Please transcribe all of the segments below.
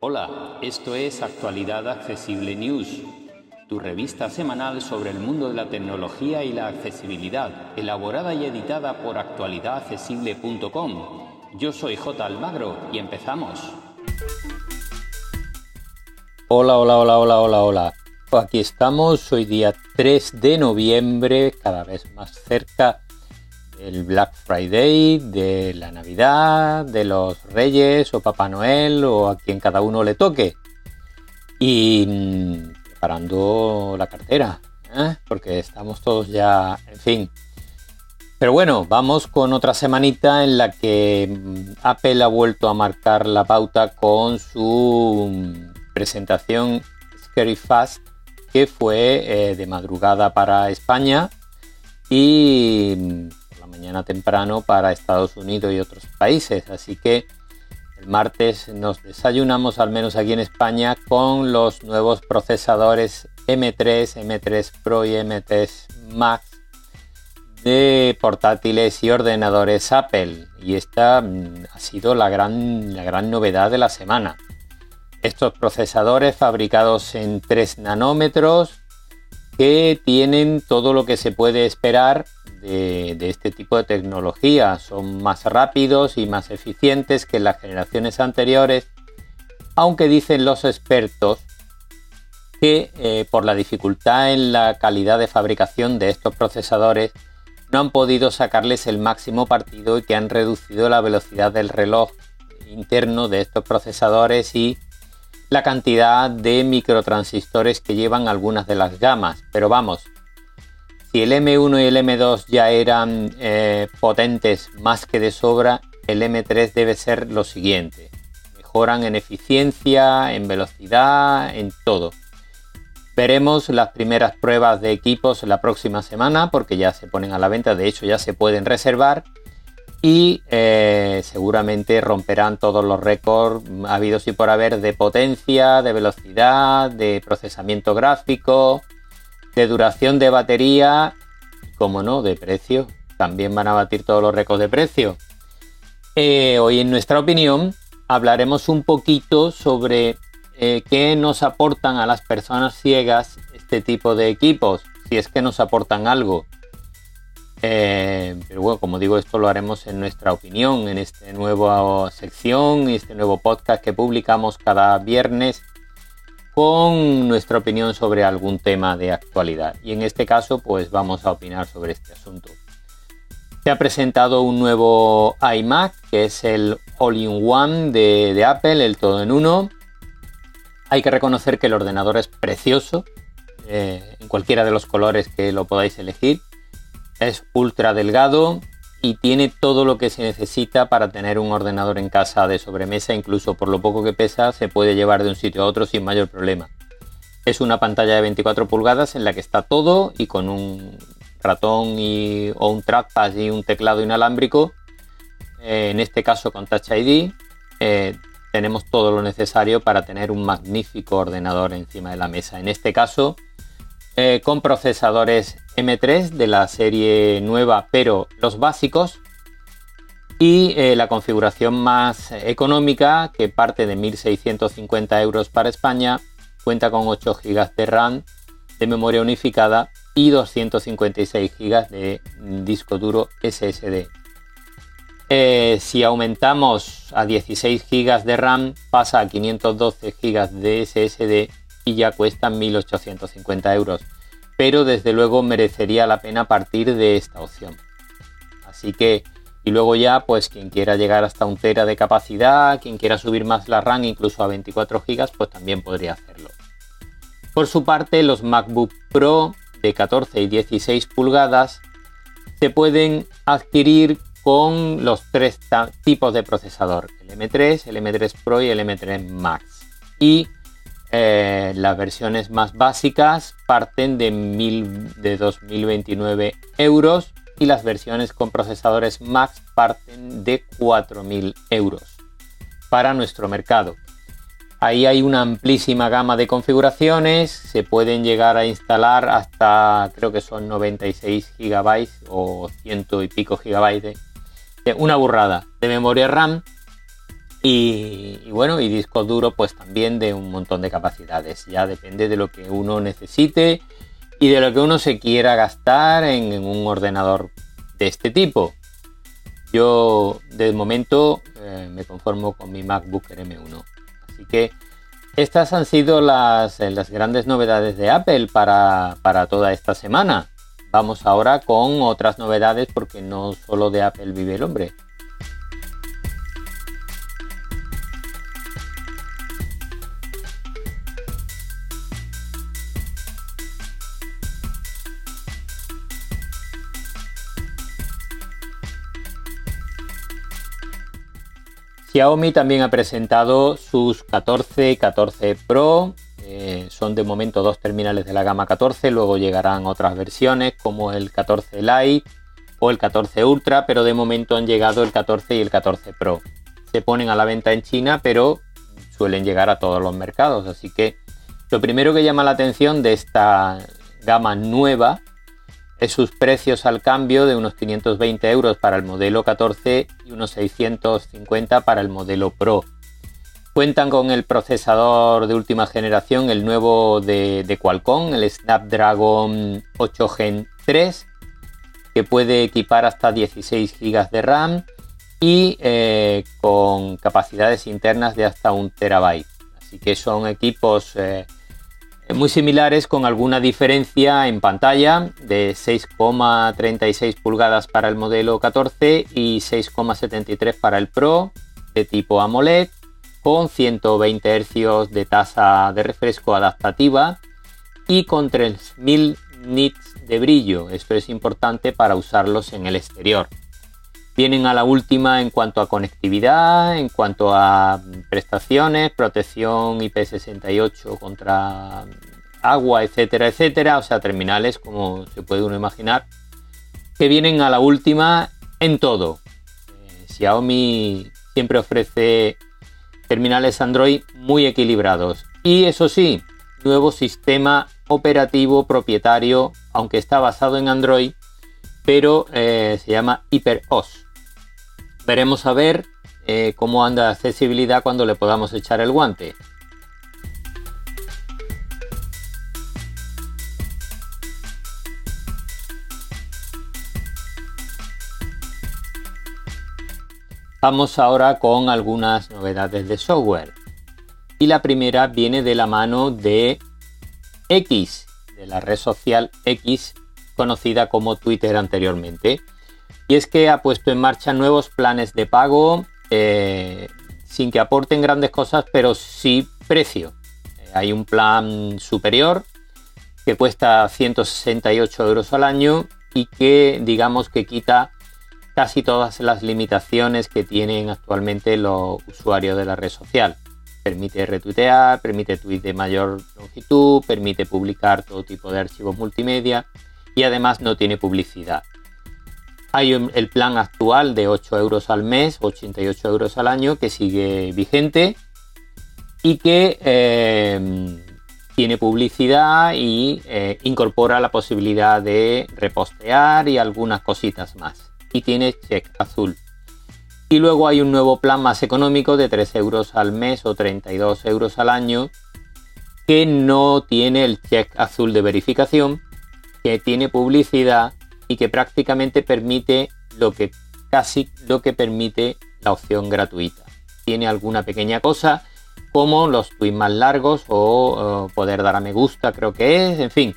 Hola, esto es Actualidad Accesible News, tu revista semanal sobre el mundo de la tecnología y la accesibilidad, elaborada y editada por actualidadaccesible.com. Yo soy J. Almagro y empezamos. Hola, hola, hola, hola, hola, hola. Aquí estamos, hoy día 3 de noviembre, cada vez más cerca del Black Friday, de la Navidad, de los Reyes o Papá Noel o a quien cada uno le toque. Y mm, preparando la cartera, ¿eh? porque estamos todos ya, en fin. Pero bueno, vamos con otra semanita en la que mm, Apple ha vuelto a marcar la pauta con su mm, presentación Scary Fast, que fue eh, de madrugada para España y mañana temprano para Estados Unidos y otros países. Así que el martes nos desayunamos, al menos aquí en España, con los nuevos procesadores M3, M3 Pro y M3 Max de portátiles y ordenadores Apple. Y esta mm, ha sido la gran, la gran novedad de la semana. Estos procesadores fabricados en 3 nanómetros que tienen todo lo que se puede esperar de, este tipo de tecnología. Son más rápidos y más eficientes que las generaciones anteriores, aunque dicen los expertos que eh, por la dificultad en la calidad de fabricación de estos procesadores no han podido sacarles el máximo partido y que han reducido la velocidad del reloj interno de estos procesadores y la cantidad de microtransistores que llevan algunas de las gamas. Pero vamos, si el M1 y el M2 ya eran eh, potentes más que de sobra, el M3 debe ser lo siguiente. Mejoran en eficiencia, en velocidad, en todo. Veremos las primeras pruebas de equipos la próxima semana porque ya se ponen a la venta, de hecho ya se pueden reservar y eh, seguramente romperán todos los récords habidos y por haber de potencia, de velocidad, de procesamiento gráfico, de duración de batería, como no, de precio. También van a batir todos los récords de precio. Eh, hoy en nuestra opinión hablaremos un poquito sobre eh, qué nos aportan a las personas ciegas este tipo de equipos, si es que nos aportan algo. Eh, pero bueno, como digo, esto lo haremos en nuestra opinión, en esta nueva sección, este nuevo podcast que publicamos cada viernes con nuestra opinión sobre algún tema de actualidad. Y en este caso, pues vamos a opinar sobre este asunto. Se ha presentado un nuevo iMac, que es el All-in-One de, Apple, el todo en uno. Hay que reconocer que el ordenador es precioso, eh, en cualquiera de los colores que lo podáis elegir. Es ultra delgado, y tiene todo lo que se necesita para tener un ordenador en casa de sobremesa, incluso por lo poco que pesa se puede llevar de un sitio a otro sin mayor problema. Es una pantalla de 24 pulgadas en la que está todo y con un ratón y, o un trackpad y un teclado inalámbrico, eh, en este caso con Touch ID, eh, tenemos todo lo necesario para tener un magnífico ordenador encima de la mesa. En este caso, eh, con procesadores M3 de la serie nueva, pero los básicos. Y eh, la configuración más económica, que parte de 1.650 euros para España, cuenta con 8 GB de RAM de memoria unificada y 256 GB de disco duro SSD. Eh, si aumentamos a 16 GB de RAM, pasa a 512 GB de SSD ya cuestan 1.850 euros. Pero desde luego merecería la pena partir de esta opción. Así que, y luego ya, pues quien quiera llegar hasta un tera de capacidad, quien quiera subir más la RAM incluso a 24 GB, pues también podría hacerlo. Por su parte, los MacBook Pro de 14 y 16 pulgadas se pueden adquirir con los tres tipos de procesador, el M3, el M3 Pro y el M3 Max. Y eh, las versiones más básicas parten de, de 2029 euros y las versiones con procesadores Max parten de 4.000 euros para nuestro mercado. Ahí hay una amplísima gama de configuraciones, se pueden llegar a instalar hasta creo que son 96 GB o ciento y pico gigabytes de, una burrada de memoria RAM y, bueno, y disco duro pues también de un montón de capacidades. Ya depende de lo que uno necesite y de lo que uno se quiera gastar en, un ordenador de este tipo. Yo de momento eh, me conformo con mi MacBook M1. Así que estas han sido las, eh, las grandes novedades de Apple para, para toda esta semana. Vamos ahora con otras novedades porque no solo de Apple vive el hombre. Xiaomi también ha presentado sus 14 y 14 Pro. Eh, son de momento dos terminales de la gama 14, luego llegarán otras versiones como el 14 Lite o el 14 Ultra, pero de momento han llegado el 14 y el 14 Pro. Se ponen a la venta en China, pero suelen llegar a todos los mercados, así que lo primero que llama la atención de esta gama nueva sus precios al cambio de unos 520 euros para el modelo 14 y unos 650 para el modelo Pro. Cuentan con el procesador de última generación, el nuevo de, Qualcomm, el Snapdragon 8 Gen 3, que puede equipar hasta 16 GB de RAM y eh, con capacidades internas de hasta un terabyte. Así que son equipos eh, muy similares con alguna diferencia en pantalla de 6,36 pulgadas para el modelo 14 y 6,73 para el Pro de tipo AMOLED con 120 Hz de tasa de refresco adaptativa y con 3000 nits de brillo. Esto es importante para usarlos en el exterior. Vienen a la última en cuanto a conectividad, en cuanto a prestaciones, protección IP68 contra agua, etcétera, etcétera. O sea, terminales, como se puede uno imaginar, que vienen a la última en todo. Eh, Xiaomi siempre ofrece terminales Android muy equilibrados. Y eso sí, nuevo sistema operativo propietario, aunque está basado en Android, pero eh, se llama HyperOS. Veremos a ver eh, cómo anda accesibilidad cuando le podamos echar el guante. Vamos ahora con algunas novedades de software. Y la primera viene de la mano de X, de la red social X, conocida como Twitter anteriormente y es que ha puesto en marcha nuevos planes de pago eh, sin que aporten grandes cosas, pero sí precio. Eh, hay un plan superior que cuesta 168 euros al año y que digamos que quita casi todas las limitaciones que tienen actualmente los usuarios de la red social. Permite retuitear, permite tweets de mayor longitud, permite publicar todo tipo de archivos multimedia y además no tiene publicidad. Hay el plan actual de 8 euros al mes, 88 euros al año, que sigue vigente y que eh, tiene publicidad y eh, incorpora la posibilidad de repostear y algunas cositas más. Y tiene check azul. Y luego hay un nuevo plan más económico de 3 euros al mes o 32 euros al año que no tiene el check azul de verificación, que tiene publicidad y que prácticamente permite lo que casi lo que permite la opción gratuita. Tiene alguna pequeña cosa como los tweets más largos o, poder dar a me gusta, creo que es, en fin.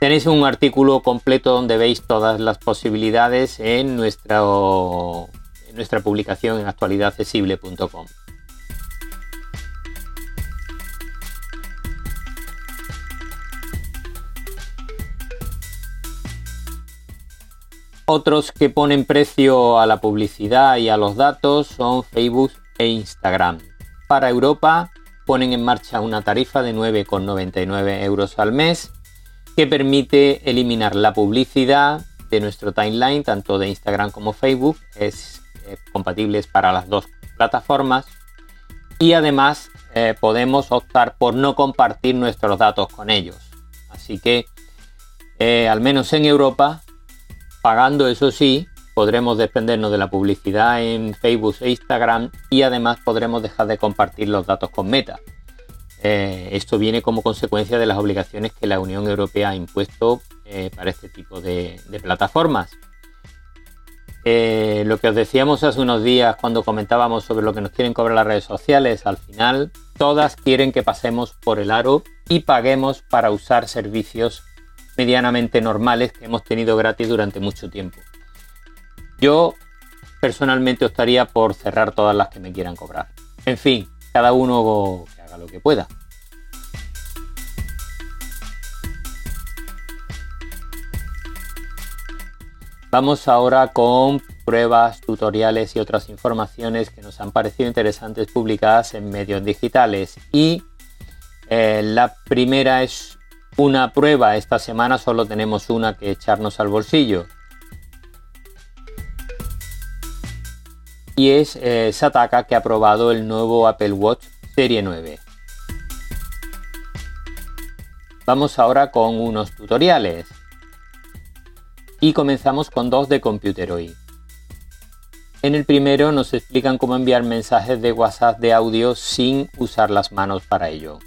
Tenéis un artículo completo donde veis todas las posibilidades en nuestra, en nuestra publicación en actualidadaccesible.com. Otros que ponen precio a la publicidad y a los datos son Facebook e Instagram. Para Europa ponen en marcha una tarifa de 9,99 euros al mes que permite eliminar la publicidad de nuestro timeline, tanto de Instagram como Facebook. Es eh, compatible para las dos plataformas. Y además eh, podemos optar por no compartir nuestros datos con ellos. Así que, eh, al menos en Europa, pagando eso sí, podremos dependernos de la publicidad en Facebook e Instagram y además podremos dejar de compartir los datos con Meta. Eh, esto viene como consecuencia de las obligaciones que la Unión Europea ha impuesto eh, para este tipo de, plataformas. Eh, lo que os decíamos hace unos días cuando comentábamos sobre lo que nos quieren cobrar las redes sociales, al final todas quieren que pasemos por el aro y paguemos para usar servicios medianamente normales que hemos tenido gratis durante mucho tiempo. Yo personalmente optaría por cerrar todas las que me quieran cobrar. En fin, cada uno que haga lo que pueda. Vamos ahora con pruebas, tutoriales y otras informaciones que nos han parecido interesantes publicadas en medios digitales. Y eh, la primera es una prueba. Esta semana solo tenemos una que echarnos al bolsillo. Y es eh, Sataka que ha probado el nuevo Apple Watch Serie 9. Vamos ahora con unos tutoriales. Y comenzamos con dos de Computeroid. En el primero nos explican cómo enviar mensajes de WhatsApp de audio sin usar las manos para ello.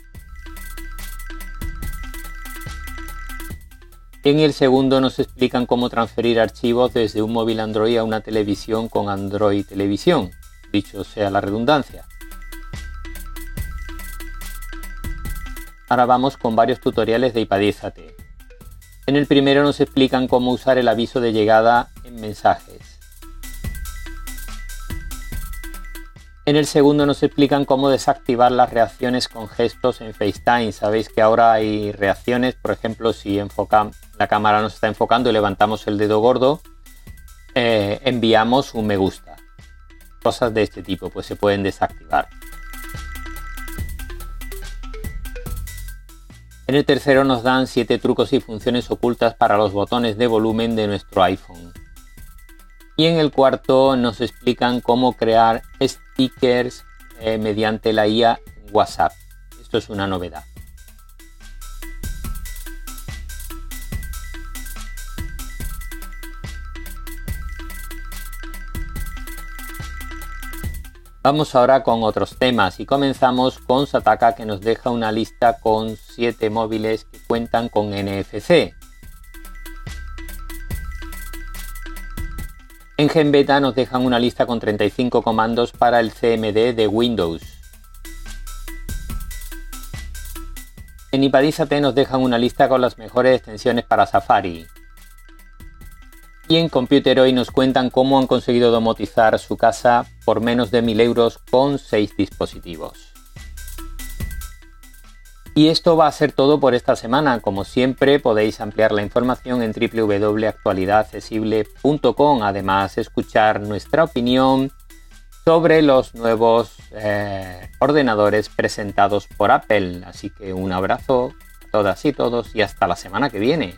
En el segundo nos explican cómo transferir archivos desde un móvil Android a una televisión con Android Televisión, dicho sea la redundancia. Ahora vamos con varios tutoriales de iPadízate. En el primero nos explican cómo usar el aviso de llegada en mensajes. En el segundo nos explican cómo desactivar las reacciones con gestos en FaceTime. Sabéis que ahora hay reacciones, por ejemplo, si la cámara nos está enfocando y levantamos el dedo gordo, eh, enviamos un me gusta. Cosas de este tipo, pues se pueden desactivar. En el tercero nos dan 7 trucos y funciones ocultas para los botones de volumen de nuestro iPhone. Y en el cuarto nos explican cómo crear stickers eh, mediante la IA WhatsApp. Esto es una novedad. Vamos ahora con otros temas y comenzamos con Sataka que nos deja una lista con 7 móviles que cuentan con NFC. En GenBeta nos dejan una lista con 35 comandos para el CMD de Windows. En Ipadízate nos dejan una lista con las mejores extensiones para Safari y en Computer hoy nos cuentan cómo han conseguido domotizar su casa por menos de 1000 euros con 6 dispositivos. Y esto va a ser todo por esta semana. Como siempre podéis ampliar la información en www.actualidadaccesible.com. Además escuchar nuestra opinión sobre los nuevos eh, ordenadores presentados por Apple. Así que un abrazo a todas y todos y hasta la semana que viene.